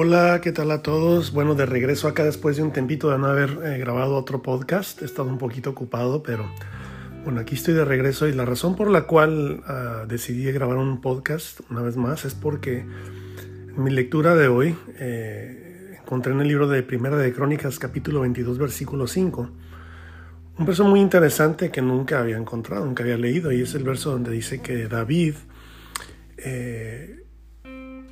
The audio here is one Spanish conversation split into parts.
Hola, ¿qué tal a todos? Bueno, de regreso acá después de un tempito de no haber eh, grabado otro podcast. He estado un poquito ocupado, pero bueno, aquí estoy de regreso y la razón por la cual uh, decidí grabar un podcast una vez más es porque en mi lectura de hoy eh, encontré en el libro de Primera de Crónicas capítulo 22 versículo 5 un verso muy interesante que nunca había encontrado, nunca había leído y es el verso donde dice que David eh,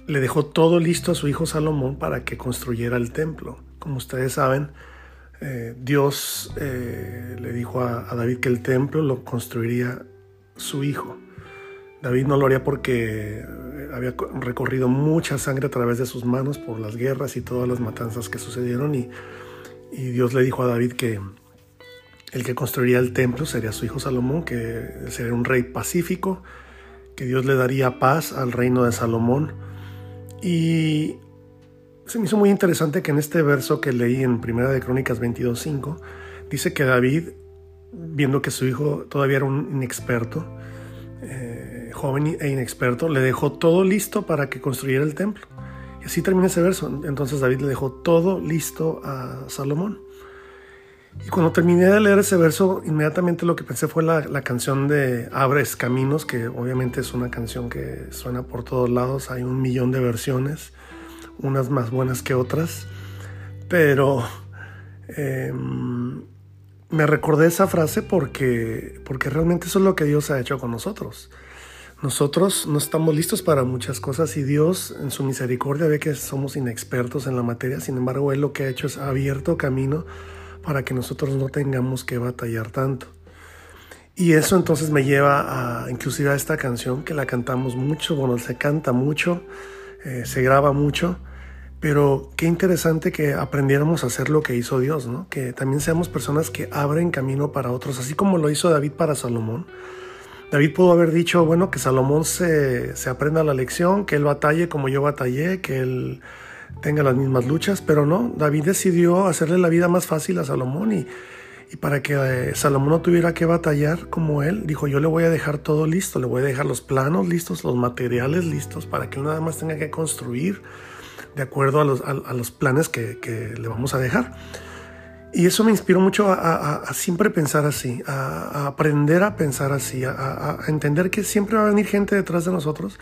le dejó todo listo a su hijo Salomón para que construyera el templo. Como ustedes saben, eh, Dios eh, le dijo a, David que el templo lo construiría su hijo. David no lo haría porque había recorrido mucha sangre a través de sus manos por las guerras y todas las matanzas que sucedieron y, y Dios le dijo a David que el que construiría el templo sería su hijo Salomón, que sería un rey pacífico, que Dios le daría paz al reino de Salomón y se me hizo muy interesante que en este verso que leí en Primera de Crónicas 22.5, dice que David, viendo que su hijo todavía era un inexperto, eh, joven e inexperto, le dejó todo listo para que construyera el templo. Y así termina ese verso. Entonces David le dejó todo listo a Salomón. Y cuando terminé de leer ese verso, inmediatamente lo que pensé fue la, la, canción de Abres Caminos, que obviamente es una canción que suena por todos lados, hay un millón de versiones, unas más buenas que otras, pero eh, me recordé esa frase porque, porque realmente eso es lo que Dios ha hecho con nosotros. Nosotros no estamos listos para muchas cosas y Dios en su misericordia ve que somos inexpertos en la materia, sin embargo Él lo que ha hecho es abierto camino para que nosotros no tengamos que batallar tanto. Y eso entonces me lleva a inclusive a esta canción que la cantamos mucho, bueno, se canta mucho, eh, se graba mucho, pero qué interesante que aprendiéramos a hacer lo que hizo Dios, ¿no? Que también seamos personas que abren camino para otros, así como lo hizo David para Salomón. David pudo haber dicho, bueno, que Salomón se, se aprenda la lección, que él batalle como yo batallé, que él tenga las mismas luchas, pero no, David decidió hacerle la vida más fácil a Salomón y, para que eh, Salomón no tuviera que batallar como él, dijo, yo le voy a dejar todo listo, le voy a dejar los planos listos, los materiales listos, para que él nada más tenga que construir de acuerdo a los, a, los planes que, que, le vamos a dejar. Y eso me inspiró mucho a, a siempre pensar así, a, aprender a pensar así, a entender que siempre va a venir gente detrás de nosotros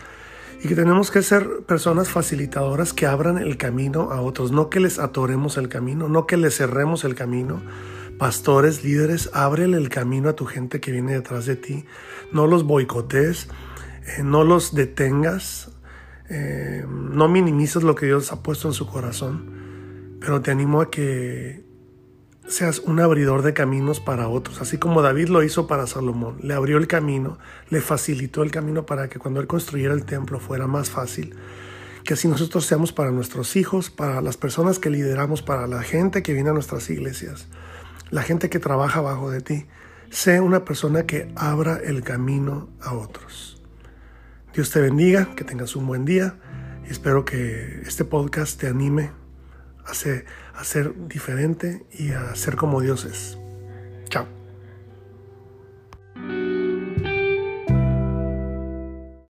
y que tenemos que ser personas facilitadoras que abran el camino a otros, no que les atoremos el camino, no que les cerremos el camino. Pastores, líderes, ábrele el camino a tu gente que viene detrás de ti. No los boicotes, eh, no los detengas, eh, no minimices lo que Dios ha puesto en su corazón, pero te animo a que seas un abridor de caminos para otros, así como David lo hizo para Salomón. Le abrió el camino, le facilitó el camino para que cuando él construyera el templo fuera más fácil. Que así nosotros seamos para nuestros hijos, para las personas que lideramos, para la gente que viene a nuestras iglesias, la gente que trabaja abajo de ti. Sé una persona que abra el camino a otros. Dios te bendiga, que tengas un buen día y espero que este podcast te anime a ser, diferente y a ser como Dios es. Chao.